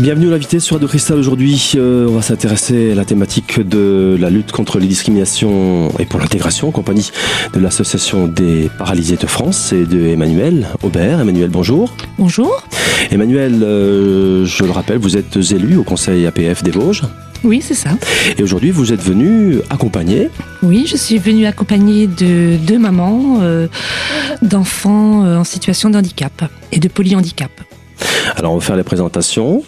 Bienvenue à l'invité sur Radio Cristal aujourd'hui. Euh, on va s'intéresser à la thématique de la lutte contre les discriminations et pour l'intégration en compagnie de l'Association des paralysés de France et de Emmanuel Aubert. Emmanuel, bonjour. Bonjour. Emmanuel, euh, je le rappelle, vous êtes élu au Conseil APF des Vosges. Oui, c'est ça. Et aujourd'hui, vous êtes venu accompagner Oui, je suis venue accompagner de deux mamans euh, d'enfants en situation de handicap et de polyhandicap. Alors, on va faire les présentations.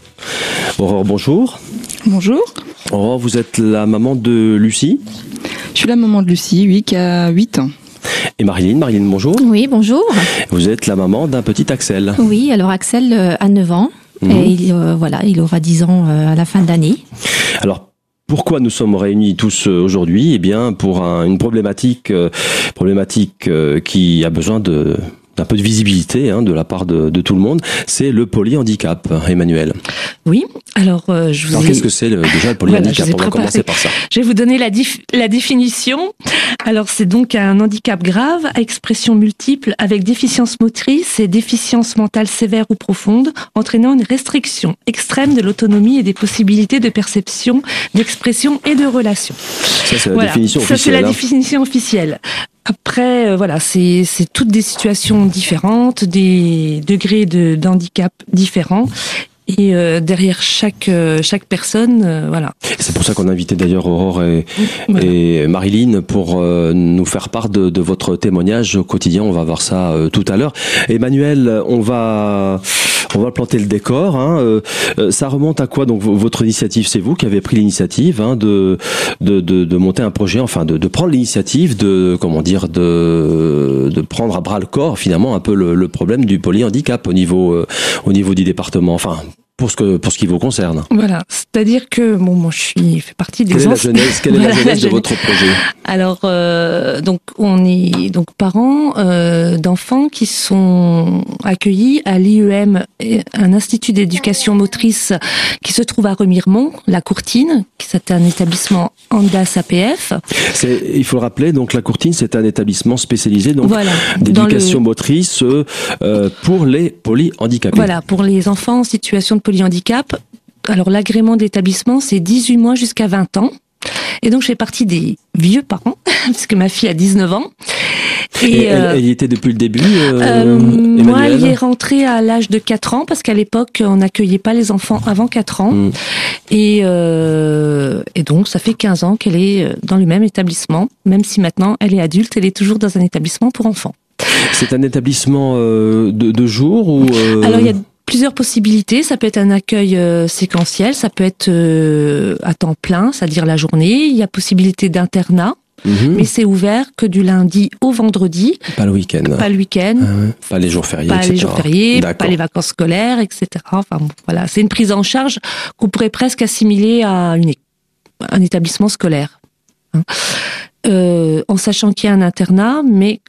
Aurore, bonjour. Bonjour. Aurore, vous êtes la maman de Lucie Je suis la maman de Lucie, oui, qui a 8 ans. Et Marilyn, Marilyn, bonjour. Oui, bonjour. Vous êtes la maman d'un petit Axel. Oui, alors Axel euh, a 9 ans. Mhm. Et il, euh, voilà, il aura 10 ans euh, à la fin de l'année. Alors, pourquoi nous sommes réunis tous aujourd'hui? Eh bien, pour un- une problématique, euh, problématique euh, qui a besoin de d'un peu de visibilité hein, de la part de, de tout le monde, c'est le polyhandicap, Emmanuel. Oui, alors euh, je vous Alors ai- qu'est-ce que c'est déjà le Voilà, polyhandicap ai On va commencer par ça. Je vais vous donner la, dif- la définition. Alors, c'est donc un handicap grave à expression multiple avec déficience motrice et déficience mentale sévère ou profonde, entraînant une restriction extrême de l'autonomie et des possibilités de perception, d'expression et de relation. Ça, c'est la Voilà, définition ça c'est officielle. la hein. définition officielle. Après, euh, voilà, c'est toutes des situations différentes, des degrés de d'handicap différents. Et euh, derrière chaque euh, chaque personne, euh, voilà. C'est pour ça qu'on a invité d'ailleurs Aurore et, Voilà. et Marilyn pour euh, nous faire part de, de votre témoignage au quotidien. On va voir ça euh, tout à l'heure. Emmanuel, on va on va planter le décor. Hein. Euh, ça remonte à quoi donc votre initiative? C'est vous qui avez pris l'initiative hein, de, de, de de monter un projet, enfin de, de prendre l'initiative de comment dire de de prendre à bras le corps finalement un peu le, le problème du polyhandicap au niveau euh, au niveau du département. Enfin pour ce que pour ce qui vous concerne. Voilà, c'est-à-dire que bon, moi je suis fait partie des Quelle est la quelle est la genèse de votre projet Alors euh, donc on est donc parents euh, d'enfants qui sont accueillis à l'IEM, et un institut d'éducation motrice qui se trouve à Remiremont, la Courtine, qui c'est un établissement Andas APF. Il faut le rappeler, donc la Courtine, c'est un établissement spécialisé donc voilà. D'éducation le- motrice euh, pour les polyhandicapés. Voilà, pour les enfants en situation de polyhandicap. Alors l'agrément de l'établissement, c'est 18 mois jusqu'à 20 ans. Et donc je fais partie des vieux parents, puisque ma fille a 19 ans. Et, Et, elle, euh, elle y était depuis le début, euh, Euh, moi, elle y est rentrée à l'âge de 4 ans parce qu'à l'époque, on n'accueillait pas les enfants avant 4 ans. Mm. Et, et donc, ça fait 15 ans qu'elle est dans le même établissement, même si maintenant elle est adulte, elle est toujours dans un établissement pour enfants. C'est un établissement de, de jour ou Alors, il y a plusieurs possibilités. Ça peut être un accueil euh, séquentiel, ça peut être euh, à temps plein, c'est-à-dire la journée. Il y a possibilité d'internat, mhm, mais c'est ouvert que du lundi au vendredi, pas le week-end, pas le week-end. Ah ouais, pas les jours fériés, pas les jours fériés, pas les vacances scolaires, etc. Enfin bon, voilà, c'est une prise en charge qu'on pourrait presque assimiler à une, un établissement scolaire, hein. Euh, en sachant qu'il y a un internat, mais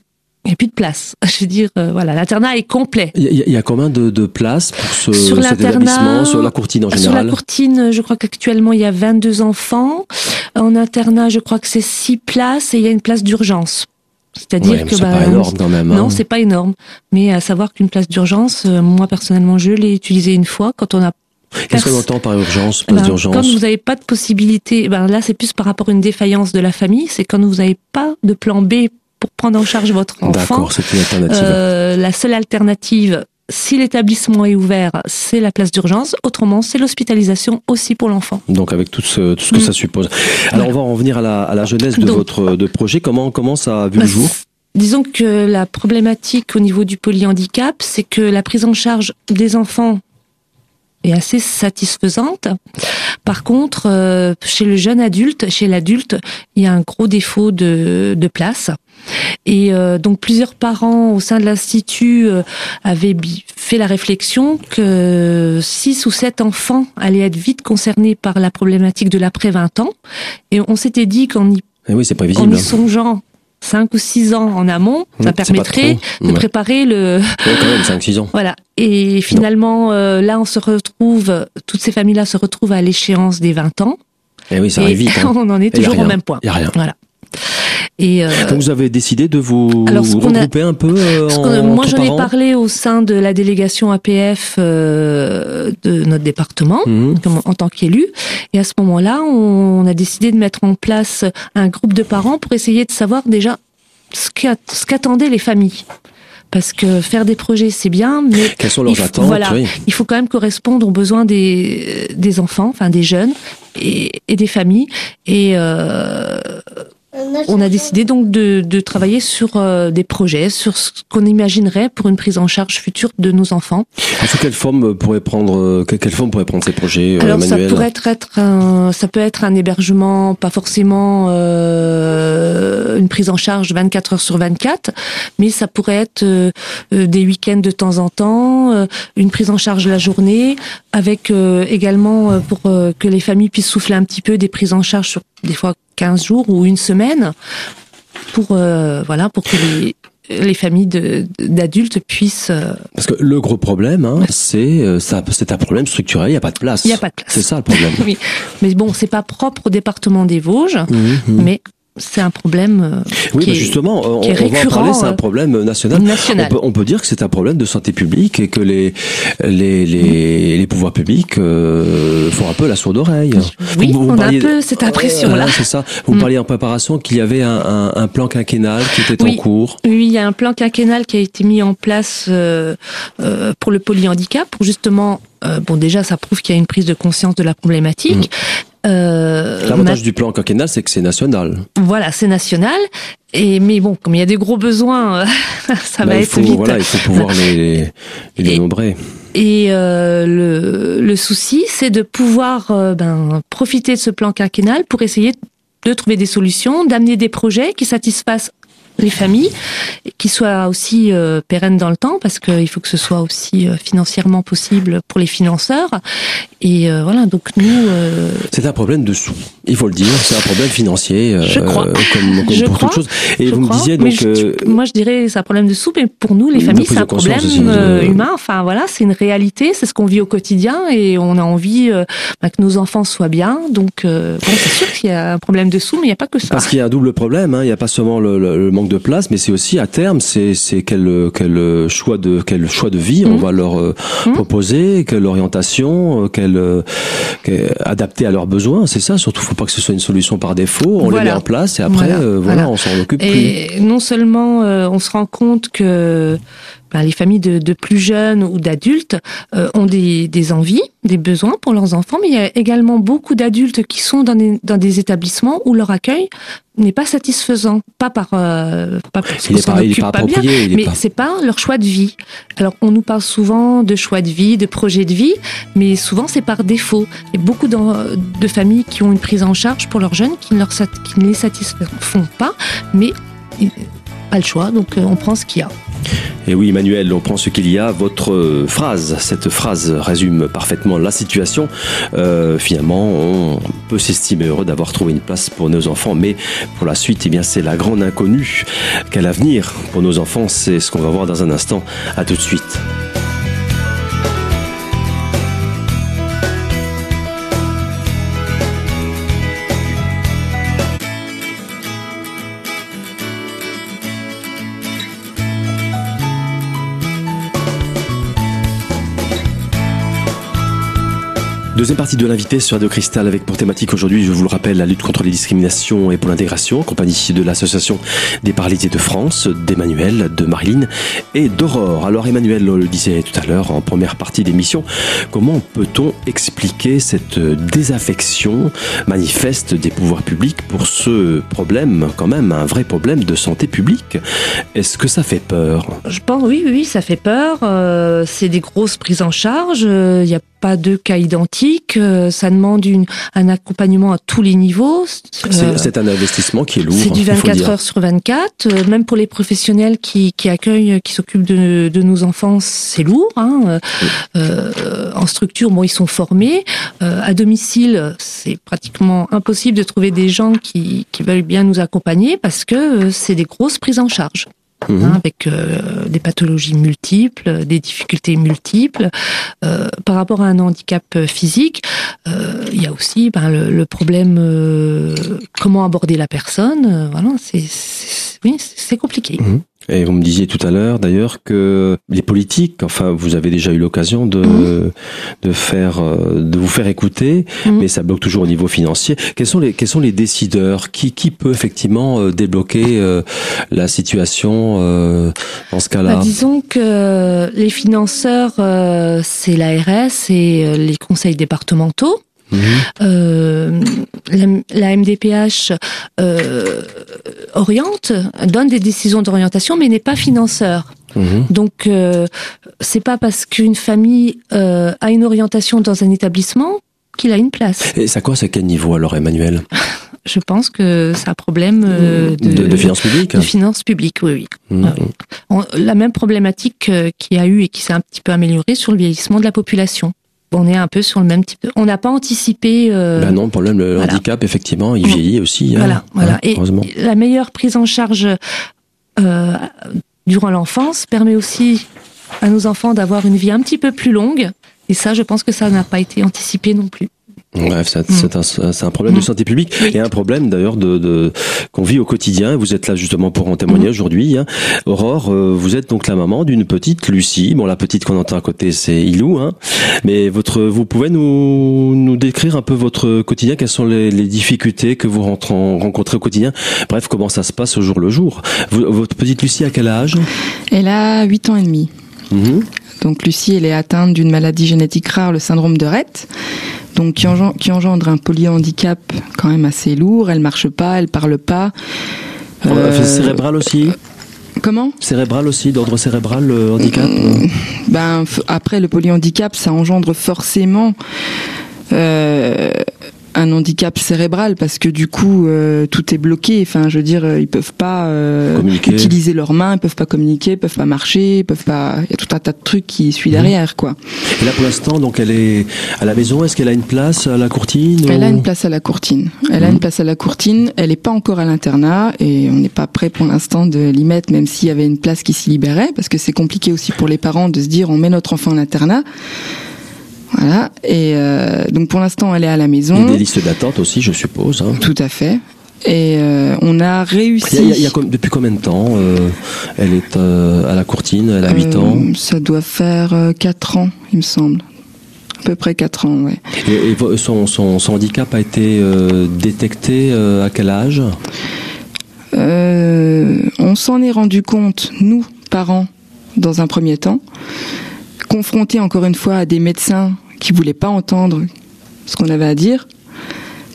il n'y a plus de place. Je veux dire, euh, voilà, l'internat est complet. Il y, y a combien de, de places pour ce, Sur cet établissement, sur la Courtine en Sur général la courtine, je crois qu'actuellement il y a 22 enfants. En internat, je crois que c'est 6 places et il y a une place d'urgence. C'est-à-dire Ouais, que c'est bah, pas énorme quand même. Non, hein. c'est pas énorme. Mais à savoir qu'une place d'urgence, euh, moi personnellement, je l'ai utilisée une fois quand on a. Qu'est-ce qu'on entend par urgence, Ben, place d'urgence Quand vous n'avez pas de possibilité, ben là c'est plus par rapport à une défaillance de la famille, c'est quand vous n'avez pas de plan B pour prendre en charge votre enfant. D'accord, c'est une alternative. Euh, la seule alternative, si l'établissement est ouvert, c'est la place d'urgence. Autrement, c'est l'hospitalisation aussi pour l'enfant. Donc avec tout ce, tout ce que Mm. ça suppose. Alors on va en revenir à la, à la genèse de Donc- votre de projet. Comment comment ça a vu Bah, le jour? c- Disons que la problématique au niveau du polyhandicap, c'est que la prise en charge des enfants est assez satisfaisante. Par contre, euh, chez le jeune adulte, chez l'adulte, il y a un gros défaut de, de place. Et euh, donc plusieurs parents au sein de l'institut euh, avaient fait la réflexion que six ou sept enfants allaient être vite concernés par la problématique de l'après 20 ans. Et on s'était dit qu'en y Eh oui, en y songeant 5 ou 6 ans en amont, Mmh, ça pas permettrait de Ouais. préparer le... Ouais, quand même, 5-6 ans. Voilà. Et finalement, euh, là, on se retrouve, toutes ces familles-là se retrouvent à l'échéance des 20 ans. Eh oui, ça et arrive vite. hein. on en est Et toujours au même point. Y a rien. Voilà. Et euh, Donc vous avez décidé de vous Alors, a- regrouper un peu euh, en, moi, j'en ai parlé au sein de la délégation APF euh, de notre département, Mhm. en tant qu'élu. Et à ce moment-là, on a décidé de mettre en place un groupe de parents pour essayer de savoir déjà ce qu'a- ce qu'attendaient les familles. Parce que faire des projets, c'est bien, mais Quelles sont il leurs faut- attentes voilà. oui. il faut quand même correspondre aux besoins des, des enfants, enfin des jeunes et, et des familles. Et euh, on a décidé donc de, de travailler sur euh, des projets, sur ce qu'on imaginerait pour une prise en charge future de nos enfants. Sous quelle forme pourrait prendre euh, que- quelle forme pourrait prendre ces projets, euh, Alors ça pourrait être, être un, ça peut être un hébergement, pas forcément euh, une prise en charge 24 heures sur 24, mais ça pourrait être euh, euh, des week-ends de temps en temps, euh, une prise en charge la journée, avec euh, également euh, pour euh, que les familles puissent souffler un petit peu des prises en charge sur des fois 15 jours ou une semaine, pour euh, voilà pour que les les familles d'adultes puissent. euh, Parce que le gros problème, hein, c'est euh, c'est un problème structurel. Il n'y a pas de place. Il y a pas de place. C'est ça le problème. oui, mais bon, c'est pas propre au département des Vosges. Mhm, mhm. mais c'est un problème euh, Oui, qui bah est justement, on, qui est on va en parler. C'est un euh, problème national. national. On peut, on peut dire que c'est un problème de santé publique et que les les les, les pouvoirs publics euh, font un peu la sourde oreille. Oui, Vous- vous on a un parliez- peu cette impression-là. Ouais, c'est ça. Vous Mm. parliez en préparation qu'il y avait un, un, un plan quinquennal qui était Oui. en cours. Oui, il y a un plan quinquennal qui a été mis en place euh, euh, pour le polyhandicap, pour justement, euh, bon déjà ça prouve qu'il y a une prise de conscience de la problématique. Euh, L'avantage du plan quinquennal, c'est que c'est national. Voilà, c'est national. Et mais bon, comme il y a des gros besoins, ça Là, va il être faut, vite. Voilà, il faut pouvoir les, les, Et- dénombrer. Et euh, le, le souci, c'est de pouvoir euh, ben, profiter de ce plan quinquennal pour essayer de trouver des solutions, d'amener des projets qui satisfassent les familles, qui soient aussi euh, pérennes dans le temps, parce qu'il faut que ce soit aussi euh, financièrement possible pour les financeurs. Et euh, voilà, donc nous, euh, C'est un problème de sous. Il faut le dire. C'est un problème financier. Je crois. Comme, comme Je pour crois. toute chose. Et je vous crois, me disiez donc. je- moi je dirais c'est un problème de soupe, mais pour nous les familles c'est un problème de- humain. Enfin voilà, c'est une réalité, c'est ce qu'on vit au quotidien et on a envie bah, que nos enfants soient bien. Donc bon, c'est sûr qu'il y a un problème de sous, mais il n'y a pas que ça. Parce qu'il y a un double problème, hein. il n'y a pas seulement le, le- le manque de place, mais c'est aussi à terme, c'est quel quel choix de quel choix de vie on Mhm. va leur euh, Mhm. proposer, quelle orientation, euh, quelle, euh, quelle- adaptée à leurs besoins, c'est ça. Surtout, faut pas que ce soit une solution par défaut. On les met en place et après, Voilà. euh, voilà, Voilà. on s'en occupe plus. Et non seulement euh, on se rend compte que ben, les familles de, de plus jeunes ou d'adultes euh, ont des, des envies, des besoins pour leurs enfants, mais il y a également beaucoup d'adultes qui sont dans des, dans des établissements où leur accueil n'est pas satisfaisant, pas par euh, pas parce qu'on s'en occupe pas pas bien, mais pas- c'est pas leur choix de vie. Alors on nous parle souvent de choix de vie, de projet de vie, mais souvent c'est par défaut. Il y a beaucoup de familles qui ont une prise en charge pour leurs jeunes qui ne, leur sat- qui ne les satisfont pas, mais pas le choix, donc euh, on prend ce qu'il y a. Et oui, Emmanuel, on prend ce qu'il y a. Votre euh, phrase, cette phrase résume parfaitement la situation. Euh, finalement, on peut s'estimer heureux d'avoir trouvé une place pour nos enfants, mais pour la suite, eh bien, c'est la grande inconnue. Quel avenir pour nos enfants C'est ce qu'on va voir dans un instant. À tout de suite. Deuxième partie de l'invité sur Radio Cristal avec pour thématique aujourd'hui, je vous le rappelle, la lutte contre les discriminations et pour l'intégration en compagnie de l'association des paralysés de France, d'Emmanuel, de Marilyn et d'Aurore. Alors Emmanuel le disait tout à l'heure en première partie d'émission, comment peut-on expliquer cette désaffection manifeste des pouvoirs publics pour ce problème, quand même un vrai problème de santé publique? Est-ce que ça fait peur? Je pense, oui, oui, ça fait peur. euh, c'est des grosses prises en charge. euh, Il pas de cas identiques. euh, ça demande une, un accompagnement à tous les niveaux. C'est euh, un investissement qui est lourd. C'est du il faut le 24 dire. heures sur 24. euh, même pour les professionnels qui, qui accueillent, qui s'occupent de, de nos enfants, c'est lourd. Hein. Euh, en structure, bon, ils sont formés. Euh, à domicile, c'est pratiquement impossible de trouver des gens qui, qui veulent bien nous accompagner parce que c'est des grosses prises en charge. Mhm. hein, avec euh, des pathologies multiples, des difficultés multiples. Euh, par rapport à un handicap euh, physique, euh, il y a aussi ben, le, le problème euh, comment aborder la personne. voilà, c'est oui, c'est compliqué. Et vous me disiez tout à l'heure d'ailleurs que les politiques, enfin vous avez déjà eu l'occasion de de faire euh, de vous faire écouter, Mhm. mais ça bloque toujours au niveau financier. Quels sont les quels sont les décideurs? Qui qui peut effectivement euh, débloquer euh, la situation dans ce Bah, cas-là disons que les financeurs, c'est l'ARS et les conseils départementaux. Euh, la, la MDPH euh, oriente, donne des décisions d'orientation, mais n'est pas financeur. Mhm. Donc, euh, c'est pas parce qu'une famille euh, a une orientation dans un établissement qu'il a une place. Et ça quoi à quel niveau alors Emmanuel? Je pense que c'est un problème de, de, de finances publiques de finances publiques, oui, oui. Mhm. Ah. On- la même problématique qu'il y a eu et qui s'est un petit peu améliorée sur le vieillissement de la population. On est un peu sur le même type. de- On n'a pas anticipé. euh, Ben non, le problème, le voilà. handicap, effectivement, il vieillit aussi. hein. Voilà. Hein, Et la meilleure prise en charge euh, durant l'enfance permet aussi à nos enfants d'avoir une vie un petit peu plus longue. Et ça, je pense que ça n'a pas été anticipé non plus. Bref, c'est c'est un, un problème de Mm. santé publique et un problème d'ailleurs de, de qu'on vit au quotidien. Vous êtes là justement pour en témoigner Mm. aujourd'hui. Hein. Aurore, euh, vous êtes donc la maman d'une petite Lucie. Bon, la petite qu'on entend à côté, c'est Ilou. Hein. Mais votre, vous pouvez nous nous décrire un peu votre quotidien? Quelles sont les, les difficultés que vous rentrez- rencontrez au quotidien? Bref, comment ça se passe au jour le jour? Vous- Votre petite Lucie, à quel âge? Elle a 8 ans et demi. Mhm. Donc Lucie, elle est atteinte d'une maladie génétique rare, le syndrome de Rett, donc qui engendre, qui engendre un polyhandicap quand même assez lourd. Elle marche pas, elle parle pas. Euh, Cérébral aussi comment? Cérébral aussi, d'ordre cérébral, le handicap Mm, Ben f- après le polyhandicap, ça engendre forcément euh, un handicap cérébral parce que du coup euh, tout est bloqué. Enfin, je veux dire, euh, ils peuvent pas euh, utiliser leurs mains, ils peuvent pas communiquer, ils peuvent pas marcher, ils peuvent pas. Il y a tout un tas de trucs qui suivent Mhm. derrière, quoi. Et là, pour l'instant, donc, elle est à la maison. Est-ce qu'elle a une place à la courtine Elle ou- a une place à la courtine. Elle a Mhm. une place à la courtine. Elle n'est pas encore à l'internat et on n'est pas prêt pour l'instant de l'y mettre, même s'il y avait une place qui s'y libérait, parce que c'est compliqué aussi pour les parents de se dire on met notre enfant en internat. Voilà. Et euh, donc pour l'instant, elle est à la Il y a maison. des listes d'attente aussi, je suppose. hein. Tout à fait. Et euh, on a réussi. il y a- il y a com- depuis combien de temps euh, elle est à la courtine Elle a 8 Euh, ans? Ça doit faire euh, 4 ans, il me semble. À peu près 4 ans, ouais. Et, et son, son, son handicap a été détecté à quel âge? On s'en est rendu compte, nous, parents, dans un premier temps, confrontés encore une fois à des médecins qui voulaient pas entendre ce qu'on avait à dire.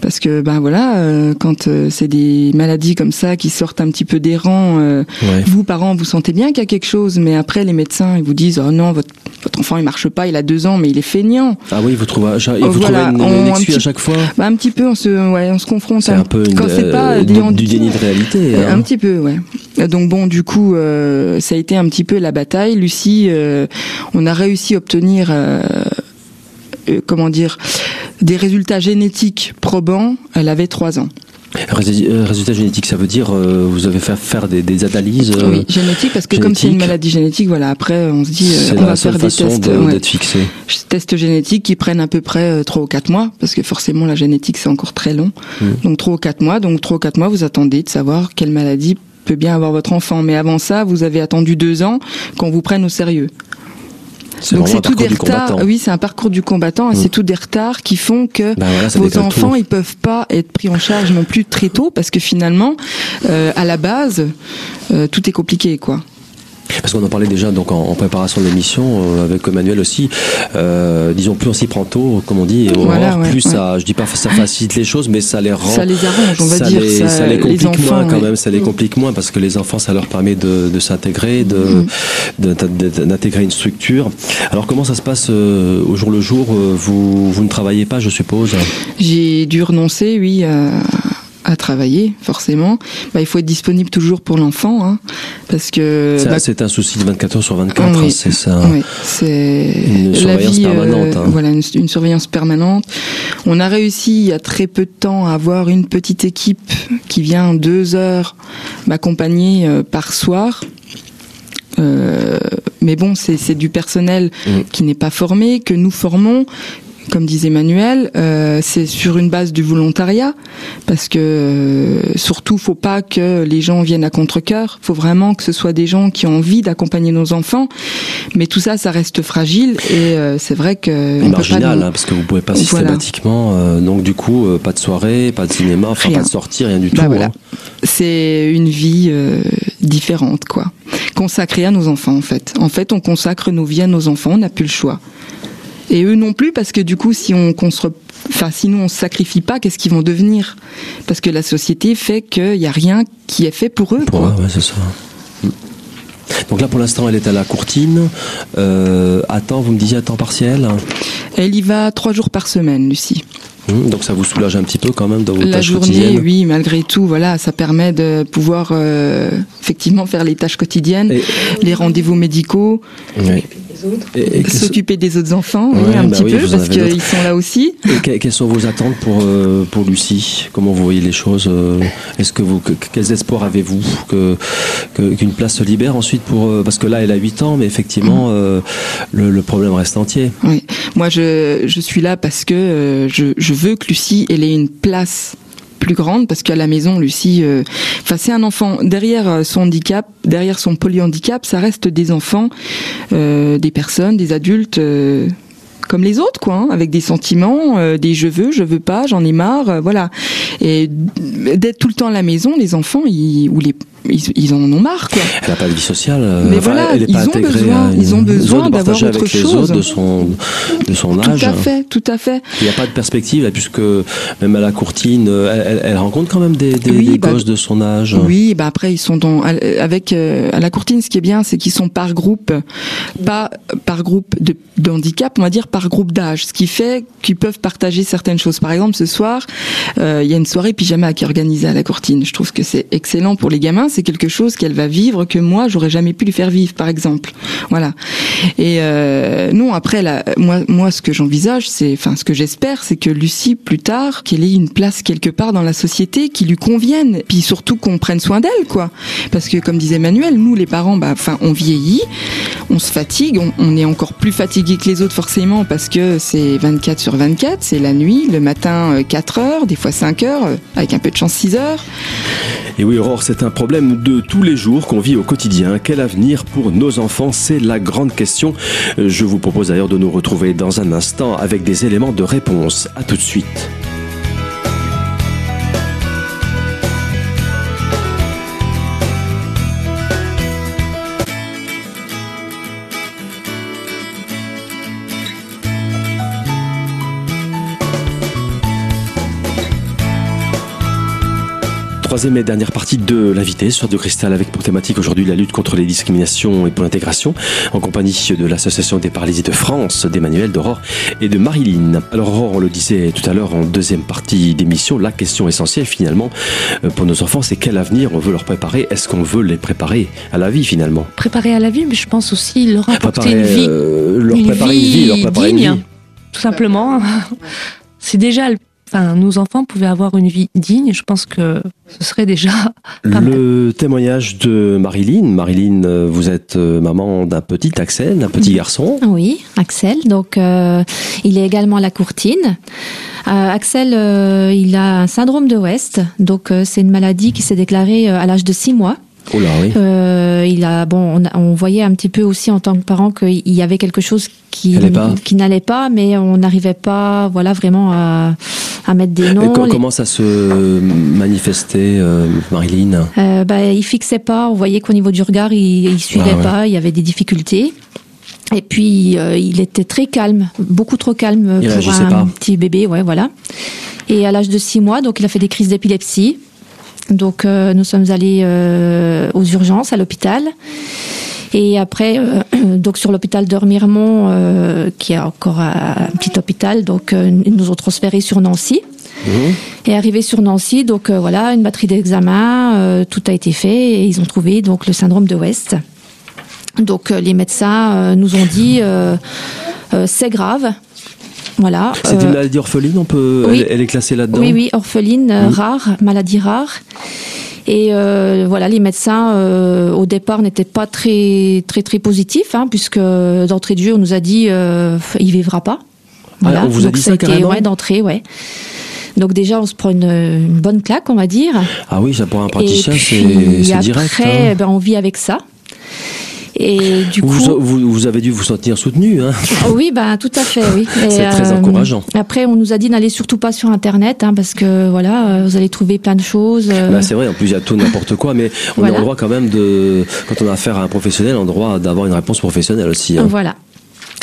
Parce que ben voilà, euh, quand euh, c'est des maladies comme ça qui sortent un petit peu des rangs, euh, Ouais. vous parents vous sentez bien qu'il y a quelque chose, mais après les médecins ils vous disent oh non votre votre enfant il marche pas, il a deux ans mais il est feignant. Ah oui, vous trouvez, Oh, vous voilà, trouvez une, une un excuse à chaque fois Bah, un petit peu on se ouais on se confronte C'est un peu une, quand c'est pas du, du déni de réalité. Hein. Un petit peu, ouais. Donc bon, du coup, ça a été un petit peu la bataille. Lucie, on a réussi à obtenir, euh, comment dire, des résultats génétiques probants. Elle avait trois ans. Rési- euh, Résultat génétique, ça veut dire euh, vous avez fait faire des, des analyses. euh, oui, génétique, parce que comme c'est une maladie génétique, voilà. Après, on se dit, euh, on va faire des tests, de- ouais. fixé. tests génétiques qui prennent à peu près euh, trois ou quatre mois, parce que forcément la génétique c'est encore très long. Mm. Donc trois ou quatre mois. Donc trois ou quatre mois, vous attendez de savoir quelle maladie peut bien avoir votre enfant. Mais avant ça, vous avez attendu deux ans qu'on vous prenne au sérieux. C'est Donc c'est tout des retards. Oui, c'est un parcours du combattant et Mm. c'est tout des retards qui font que Ben voilà, vos enfants tout. ils peuvent pas être pris en charge non plus très tôt parce que finalement euh, à la base euh, tout est compliqué quoi. Parce qu'on en parlait déjà donc en, en préparation de l'émission euh, avec Emmanuel aussi. Euh, disons plus on s'y prend tôt, comme on dit, et Voilà, ouais, plus ouais. ça, je dis pas ça facilite les choses, mais ça les rend. Ça les arrange, on va ça dire. les, ça, ça les complique enfants, moins quand même, ça les complique moins parce que les enfants, ça leur permet de, de s'intégrer, de, de- d'intégrer une structure. Alors comment ça se passe euh, au jour le jour euh, vous, vous ne travaillez pas, je suppose? J'ai dû renoncer, oui, à, travailler, forcément. Bah, il faut être disponible toujours pour l'enfant, hein, parce que bah, C'est un souci de 24 heures sur 24, Oui. hein, c'est ça. Oui, c'est Une la surveillance vie, euh, permanente, hein. Voilà, une, une surveillance permanente. On a réussi il y a très peu de temps à avoir une petite équipe qui vient deux heures m'accompagner euh, par soir. Euh, mais bon, c'est c'est du personnel Mm. qui n'est pas formé, que nous formons. Comme disait Manuel, euh, c'est sur une base du volontariat, parce que euh, surtout, faut pas que les gens viennent à contre-cœur. Faut vraiment que ce soit des gens qui ont envie d'accompagner nos enfants. Mais tout ça, ça reste fragile, et euh, c'est vrai que on peut pas marginal, nous- hein, parce que vous pouvez pas Voilà. systématiquement. euh, donc du coup, euh, pas de soirée, pas de cinéma, enfin pas de sortie, rien du Bah tout. voilà. hein. c'est une vie euh, différente, quoi. Consacrée à nos enfants, en fait. En fait, on consacre nos vies à nos enfants, on n'a plus le choix. Et eux non plus, parce que du coup, si on enfin, sinon on se sacrifie pas, qu'est-ce qu'ils vont devenir? Parce que la société fait qu'il n'y a rien qui est fait pour eux. Pour eux, ouais, c'est ça. Donc là, pour l'instant, elle est à la courtine. Euh, à temps, vous me disiez à temps partiel? Elle y va trois jours par semaine, Lucie. Hum, Donc ça vous soulage un petit peu quand même dans vos La tâches journée, quotidiennes? oui, malgré tout, voilà, ça permet de pouvoir euh, effectivement faire les tâches quotidiennes, Et- les rendez-vous médicaux, Oui. Et, et quelles, s'occuper des autres enfants, oui, un bah petit oui, peu, parce qu'ils sont là aussi. et que- quelles sont vos attentes pour euh, pour Lucie? Comment vous voyez les choses euh, Est-ce que vous que- quels espoirs avez-vous que que- qu'une place se libère ensuite pour euh, parce que là elle a 8 ans mais Mm. effectivement euh, le, le problème reste entier. Oui, moi je, je suis là parce que euh, je, je veux que Lucie elle ait une place plus grande parce qu'à la maison Lucie euh, enfin c'est un enfant derrière euh, son handicap derrière son polyhandicap ça reste des enfants euh, des personnes des adultes comme les autres quoi hein, avec des sentiments euh, des je veux je veux pas j'en ai marre voilà. Et d'être tout le temps à la maison les enfants ils, ou les ils, ils en ont marre quoi Elle n'a pas de vie sociale. euh, Mais enfin, voilà, elle pas ils ont intégrée besoin- une- ils ont besoin d'avoir avec autre les chose. autres de son de son tout âge. à fait tout à fait Il n'y a pas de perspective puisque même à la courtine, euh, elle, rencontre quand même des, des, Oui, des bah, gosses de son âge. Oui, bah après ils sont dans avec euh, à la courtine. Ce qui est bien, c'est qu'ils sont par groupe, pas par groupe de, de handicap, on va dire par groupe d'âge. Ce qui fait qu'ils peuvent partager certaines choses. Par exemple, ce soir, euh, il y a une soirée pyjama qui est organisée à la courtine. Je trouve que c'est excellent pour les gamins. C'est quelque chose qu'elle va vivre que moi j'aurais jamais pu lui faire vivre, par exemple. Voilà. Et euh, non, après, là, moi, moi, ce que j'envisage, c'est, enfin, ce que j'espère, c'est que Lucie, plus tard, qu'elle ait une place quelque part dans la société qui lui convienne, puis surtout qu'on prenne soin d'elle, quoi. Parce que, comme disait Manuel, nous, les parents, bah, enfin, on vieillit, on se fatigue, on, on est encore plus fatigué que les autres, forcément, parce que c'est 24 sur 24, c'est la nuit, le matin, euh, 4 heures, des fois 5 heures, euh, avec un peu de chance 6 heures. Et oui, Aurore, c'est un problème de tous les jours qu'on vit au quotidien. Quel avenir pour nos enfants? C'est la grande question. Je vous propose d'ailleurs de nous retrouver dans un instant avec des éléments de réponse. À tout de suite. Troisième et dernière partie de l'invité sur Radio Cristal avec pour thématique aujourd'hui la lutte contre les discriminations et pour l'intégration en compagnie de l'Association des paralysies de France, d'Emmanuel, d'Aurore et de Marilyn. Alors Aurore, on le disait tout à l'heure en deuxième partie d'émission, la question essentielle finalement euh, pour nos enfants c'est quel avenir on veut leur préparer? Est-ce qu'on veut les préparer à la vie finalement? Préparer à la vie, mais je pense aussi leur apporter Préparer, une vie, euh, leur une préparer une vie, leur préparer digne, une vie. tout simplement. C'est déjà, le- enfin, nos enfants pouvaient avoir une vie digne. Je pense que ce serait déjà pas mal. Le témoignage de Marilyn. Marilyn, euh, vous êtes euh, maman d'un petit Axel, d'un petit garçon. Oui, Axel. Donc, euh, il est également à la courtine. Euh, Axel, euh, il a un syndrome de West. Donc, c'est une maladie qui s'est déclarée à l'âge de 6 mois. Oh là oui. Euh, il a bon, on, voyait un petit peu aussi en tant que parent qu'il y avait quelque chose qui qui n'allait pas, mais on n'arrivait pas, voilà, vraiment à, à mettre des Et noms. co- Les- comment ça se manifestait, euh, Marilyn? Euh, bah, il fixait pas. On voyait qu'au niveau du regard, il, il suivait Ah ouais. pas. Il y avait des difficultés. Et puis, euh, il était très calme, beaucoup trop calme Il pour un pas. petit bébé, ouais, voilà. Et à l'âge de six mois, donc, il a fait des crises d'épilepsie. Donc, euh, nous sommes allés euh, aux urgences à l'hôpital. Et après, euh, donc sur l'hôpital de Remiremont, euh, qui est encore un petit hôpital, donc euh, ils nous ont transférés sur Nancy. Mhm. Et arrivé sur Nancy, donc euh, voilà, une batterie d'examens, euh, tout a été fait et ils ont trouvé donc le syndrome de West. Donc euh, les médecins euh, nous ont dit euh, euh, c'est grave, voilà. C'est Euh, une maladie orpheline, on peut, oui. elle, elle est classée là-dedans oui, oui, orpheline, euh, Mhm. rare, maladie rare. Et euh, voilà, les médecins euh, au départ n'étaient pas très très très positifs, hein, puisque d'entrée de jeu on nous a dit euh, il vivra pas. Ah, on vous a dit ça, ouais, d'entrée, ouais. Donc déjà, on se prend une, une bonne claque, on va dire. Ah oui, ça pour un praticien, c'est c'est après, direct. hein. ben, on vit avec ça. Et du coup, Vous, avez dû vous sentir soutenu. Hein. Oh oui, ben tout à fait, oui. C'est très encourageant. Après, on nous a dit n'allez surtout pas sur Internet, hein, parce que voilà, euh, vous allez trouver plein de choses. euh, Bah, c'est vrai, en plus il y a tout n'importe quoi, mais on Voilà. est en droit quand même de, quand on a affaire à un professionnel, en droit d'avoir une réponse professionnelle aussi. hein. Voilà.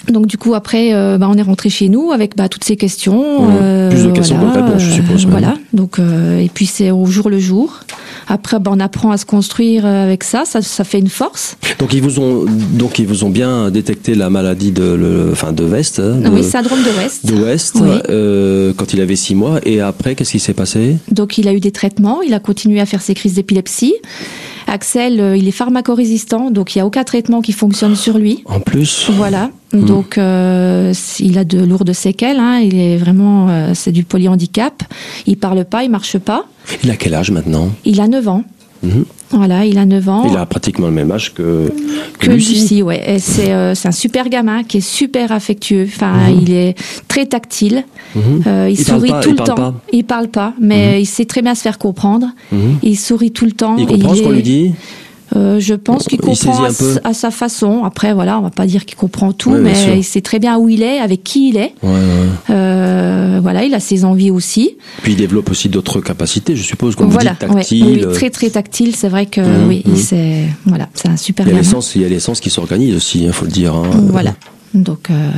Donc du coup après, euh, bah, on est rentré chez nous avec bah, toutes ces questions. Mmh. euh, Plus de questions que de réponses, je suppose, même. Voilà. Donc euh, et puis c'est au jour le jour. Après, bah, on apprend à se construire euh, avec ça. Ça, ça fait une force. Donc ils vous ont, donc ils vous ont bien détecté la maladie de, le, enfin de West, hein, de, oui, syndrome de West. de West, Oui. euh, quand il avait six mois, et après qu'est-ce qui s'est passé? Donc il a eu des traitements, il a continué à faire ses crises d'épilepsie. Axel, euh, il est pharmacorésistant, donc il n'y a aucun traitement qui fonctionne sur lui. En plus, Voilà, Mhm. donc euh, il a de lourdes séquelles. Hein. Il est vraiment, euh, c'est du polyhandicap. Il parle pas, il marche pas. il a quel âge maintenant? Il a 9 ans. Mhm. Voilà, il a 9 ans. Il a pratiquement le même âge que, que que Lucie. Lucie, ouais. C'est euh, c'est un super gamin qui est super affectueux. Enfin, Mhm. il est très tactile. Mhm. Euh, il, Il sourit pas, tout il le temps. pas. Il parle pas, mais il sait très bien se faire comprendre. Il sourit tout le temps. Il comprend Et ce qu'on lui dit? Euh, je pense qu'il comprend à, sa façon. Après, voilà, on va pas dire qu'il comprend tout, mais il sait très bien où il est, avec qui il est. Ouais, ouais. Euh, voilà, il a ses envies aussi. Puis il développe aussi d'autres capacités, je suppose, comme voilà, vous dites, tactile. ouais, oui, très très tactile. C'est vrai que Mhm, oui, mhm. il sait, voilà, c'est un super il y a gamin. l'essence, il y a l'essence qui s'organise aussi, il faut le dire. hein. Voilà. Donc, euh,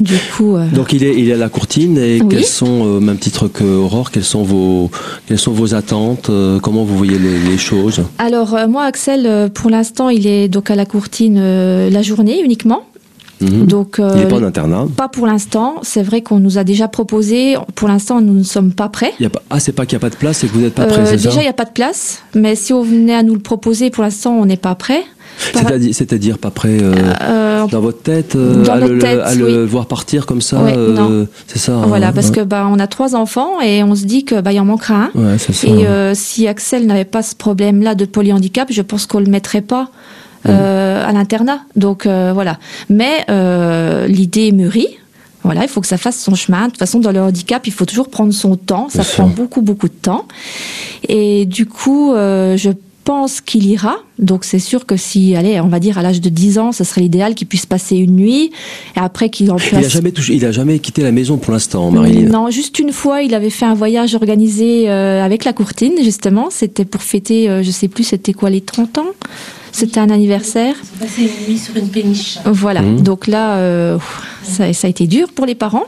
du coup, euh, Donc il est, il est à la courtine et Oui. quels sont, euh, même titre que Aurore, quelles sont vos, quelles sont vos attentes, euh, comment vous voyez les, les choses? Alors euh, moi, Axel, euh, pour l'instant, il est donc à la courtine euh, la journée uniquement. Mhm. Donc, euh, Il n'est pas en internat. pas pour l'instant. C'est vrai qu'on nous a déjà proposé. Pour l'instant, nous ne sommes pas prêts. Il y a pas, ah, c'est pas qu'il n'y a pas de place, c'est que vous n'êtes pas Euh, prêt, c'est déjà, il n'y a pas de place. Mais si on venait à nous le proposer, pour l'instant, on n'est pas prêt. Par- C'est-à-dire, pas prêt euh, Euh, dans votre tête, euh, Dans à, notre le, tête, à le voir partir comme ça, Ouais, euh, c'est ça. voilà, hein, parce hein. que bah, on a trois enfants et on se dit que bah, il en manquera un. Ouais, ça. Et euh, si Axel n'avait pas ce problème-là de polyhandicap, je pense qu'on le mettrait pas euh, à l'internat. Donc euh, voilà. Mais euh, l'idée mûrit. Voilà, il faut que ça fasse son chemin. De toute façon, dans le handicap, il faut toujours prendre son temps. Ça prend beaucoup, beaucoup de temps. Et du coup, euh, je pense qu'il ira. Donc c'est sûr que si, allez, on va dire à l'âge de 10 ans, ce serait l'idéal qu'il puisse passer une nuit et après qu'il en il a place jamais touché, il a jamais quitté la maison pour l'instant, Marilyn. non, juste une fois, il avait fait un voyage organisé euh, avec la courtine, justement. C'était pour fêter, euh, je sais plus, c'était quoi, les 30 ans? C'était un anniversaire. Passé une nuit sur une péniche. Voilà. Mhm. Donc là, euh, ça, ça a été dur pour les parents.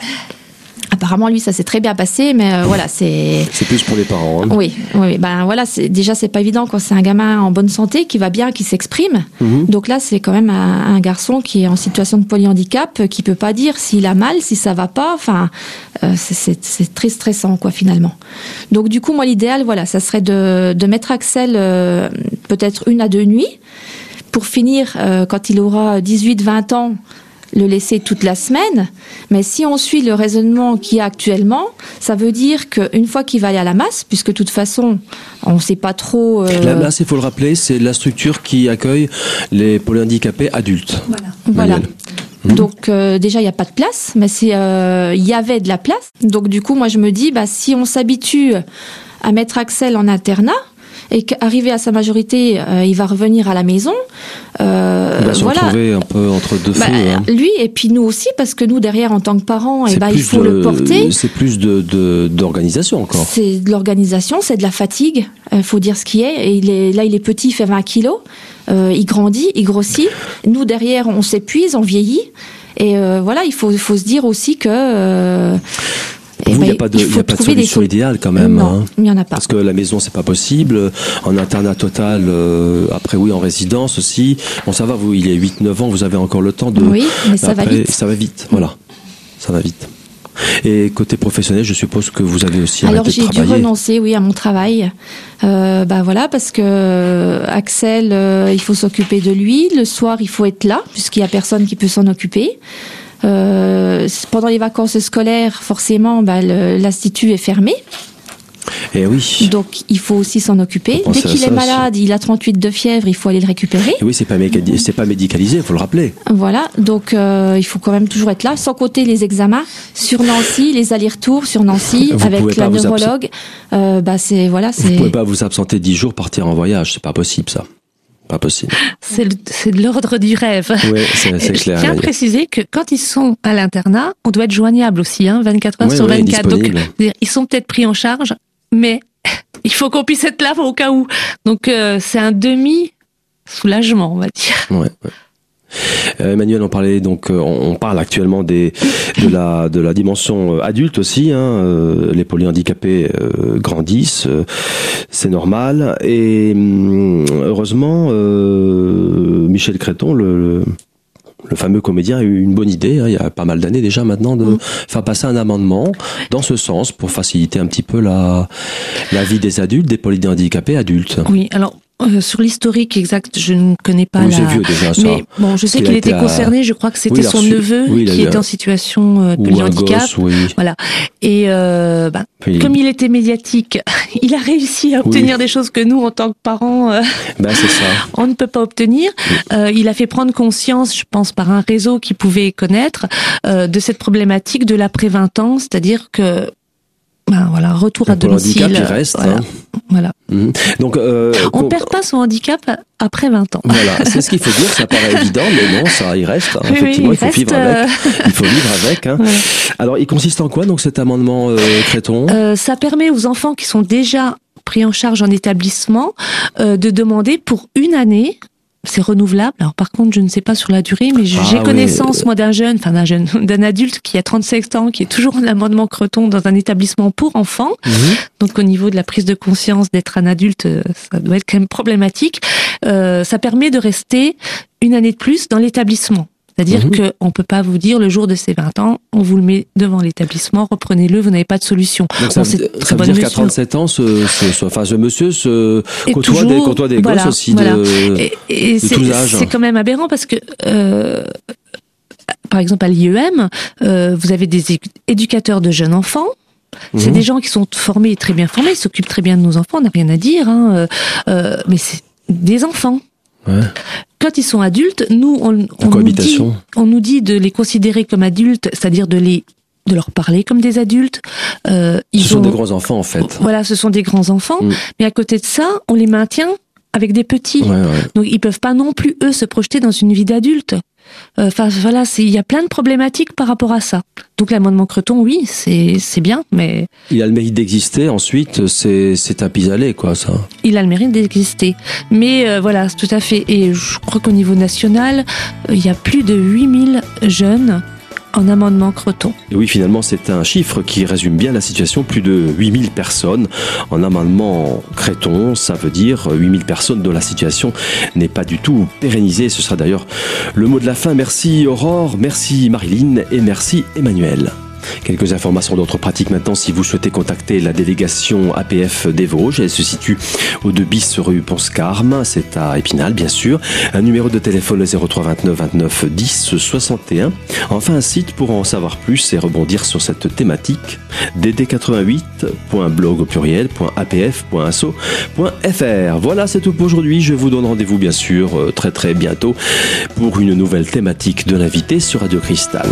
Apparemment, lui, ça s'est très bien passé, mais euh, voilà, c'est. C'est plus pour les parents. hein. Oui, oui, ben voilà, c'est déjà c'est pas évident quand c'est un gamin en bonne santé qui va bien, qui s'exprime. Mhm. Donc là, c'est quand même un, un garçon qui est en situation de polyhandicap, euh, qui peut pas dire s'il a mal, si ça va pas. Enfin, euh, c'est- très stressant, quoi, finalement. Donc du coup, moi, l'idéal, voilà, ça serait de, de mettre Axel euh, peut-être une à deux nuits pour finir quand il aura 18-20 ans le laisser toute la semaine, mais si on suit le raisonnement qu'il y a actuellement, ça veut dire qu'une fois qu'il va aller à la masse, puisque de toute façon, on ne sait pas trop... euh, La masse, il faut le rappeler, c'est la structure qui accueille les polyhandicapés adultes. Voilà. Voilà. Mhm. Donc euh, déjà il n'y a pas de place, mais c'est euh, il y avait de la place. Donc du coup moi je me dis bah si on s'habitue à mettre Axel en internat et qu'arrivé à sa majorité euh, il va revenir à la maison, euh, Il va se voilà. retrouver un peu entre deux Bah, feux. hein. lui et puis nous aussi parce que nous derrière en tant que parents et C'est ben il faut de- le porter. C'est plus de d'organisation encore. C'est de l'organisation, c'est de la fatigue. Il faut dire ce qui est. Et il est là, il est petit, il fait 20 kilos. Euh, il grandit, il grossit. Nous derrière, on s'épuise, on vieillit. Et euh, voilà, il faut, se dire aussi que. euh, Il n'y a pas de, il a pas solution sol- idéale quand même. Non, hein. il n'y en a pas. Parce que la maison, c'est pas possible. En internat total, euh, après oui, en résidence aussi. Bon, ça va, vous, il y a 8-9 ans, vous avez encore le temps de. Oui, mais ça va vite. Ça va vite, voilà. Ça va vite. Et côté professionnel, je suppose que vous avez aussi Alors j'ai dû renoncer, oui, à mon travail. Euh, bah voilà, parce que euh, Axel, euh, il faut s'occuper de lui. Le soir, il faut être là, puisqu'il y a personne qui peut s'en occuper. Euh, pendant les vacances scolaires, forcément, bah, l'institut est fermé. Et oui. Donc il faut aussi s'en occuper. Dès qu'il est malade, il a 38 de fièvre, il faut aller le récupérer. Et oui, c'est pas, c'est pas médicalisé, il faut le rappeler. Voilà, donc euh, il faut quand même toujours être là, sans compter les examens sur Nancy, les allers-retours sur Nancy Vous avec la neurologue. Euh, bah c'est voilà, Vous pouvez pas vous absenter dix jours, partir en voyage, c'est pas possible ça. Pas possible. C'est de l'ordre du rêve. Oui, c'est c'est Je clair. tiens à préciser que quand ils sont à l'internat, on doit être joignable aussi, hein, 24 heures Oui, sur oui, 24. Donc, ils sont peut-être pris en charge, mais il faut qu'on puisse être là au cas où. Donc, euh, c'est un demi soulagement, on va dire. Ouais, ouais. Euh, Emmanuel, on parlait donc, euh, on parle actuellement des de la de la dimension euh, adulte aussi. Hein, euh, les polyhandicapés euh, grandissent, euh, c'est normal. Et hum, heureusement, euh, Michel Créton, le, le le fameux comédien a eu une bonne idée, hein, il y a pas mal d'années déjà maintenant, de Mm. faire passer un amendement dans ce sens pour faciliter un petit peu la, la vie des adultes, des polyhandicapés adultes. Oui, alors, euh, sur l'historique exact, je ne connais pas Oui, la... vieux déjà ça. Mais bon, je sais qu'il était à- concerné, je crois que c'était Oui, son reçu- neveu oui, qui était en situation euh, de Ou gosse, oui. Voilà. Et euh, bah, comme il était médiatique, il a réussi à obtenir des choses que nous, en tant que parents, euh, Ben, ça. on ne peut pas obtenir. Il a fait prendre conscience, je pense, par un réseau qui pouvait connaître, de cette problématique de l'après 20 ans, c'est-à-dire que, ben voilà, retour à Pour le domicile. handicap, il reste. Voilà. hein. voilà. Mhm. Donc, euh, On com- perd pas son handicap après 20 ans. Voilà, c'est ce qu'il faut dire. Ça paraît évident, mais non, ça, il reste. hein. Oui, Effectivement, il il faut reste, vivre avec. Il faut vivre avec. Hein. Alors, il consiste en quoi donc cet amendement euh, Créton? Euh, ça permet aux enfants qui sont déjà pris en charge en établissement euh, de demander pour une année. C'est renouvelable. Alors par contre, je ne sais pas sur la durée, mais j'ai Ah oui, connaissance moi d'un jeune, enfin d'un jeune, d'un adulte qui a 37 ans, qui est toujours en amendement Creton dans un établissement pour enfants. Mhm. Donc au niveau de la prise de conscience d'être un adulte, euh, ça doit être quand même problématique. Euh, ça permet de rester une année de plus dans l'établissement. C'est-à-dire Mhm. que on peut pas vous dire le jour de ses 20 ans, on vous le met devant l'établissement, reprenez-le, vous n'avez pas de solution. Donc, ça, Bon, c'est veut, très ça veut dire qu'à mesure. 37 ans, ce, ce, ce- enfin, ce monsieur se côtoie, des, côtoie des voilà, gosses aussi voilà. de. Et, et de c'est tous âges. c'est quand même aberrant parce que, euh, par exemple, à l'IEM, euh, vous avez des éducateurs de jeunes enfants. C'est Mhm. des gens qui sont formés, très bien formés, s'occupent très bien de nos enfants, on n'a rien à dire, hein, euh, euh, mais c'est des enfants. Ouais. Quand ils sont adultes, nous, on, on, nous dit, cohabitation. on nous dit de les considérer comme adultes, c'est-à-dire de les de leur parler comme des adultes. Euh, ils Ce sont ont- des gros enfants en fait. Voilà, ce sont des grands enfants, Mm. mais à côté de ça, on les maintient avec des petits. Ouais, ouais. Donc ils peuvent pas non plus eux se projeter dans une vie d'adulte. Euh, Enfin voilà, il y a plein de problématiques par rapport à ça. Donc l'amendement Creton, oui, c'est bien, mais Il a le mérite d'exister. Ensuite, c'est un pis-aller quoi, ça. il a le mérite d'exister. Mais euh, voilà, tout à fait. Et je crois qu'au niveau national, euh, il y a plus de 8000 jeunes en amendement Creton. Et oui, finalement, c'est un chiffre qui résume bien la situation. Plus de 8000 personnes en amendement Créton. Ça veut dire 8000 personnes dont la situation n'est pas du tout pérennisée. Ce sera d'ailleurs le mot de la fin. Merci Aurore, merci Marilyn et merci Emmanuel. Quelques informations d'autres pratiques maintenant si vous souhaitez contacter la délégation APF des Vosges. Elle se situe au 2 bis rue Ponscarme, c'est à Épinal bien sûr. Un numéro de téléphone le 03 29 29 10 61. Enfin un site pour en savoir plus et rebondir sur cette thématique dd88.blog au. Voilà, c'est tout pour aujourd'hui. Je vous donne rendez-vous bien sûr euh, très très bientôt pour une nouvelle thématique de l'invité sur Radio Cristal.